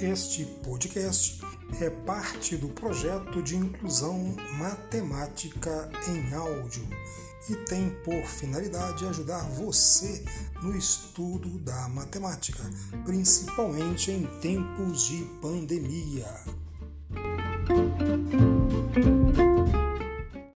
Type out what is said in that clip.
Este podcast é parte do projeto de inclusão matemática em áudio e tem por finalidade ajudar você no estudo da matemática, principalmente em tempos de pandemia.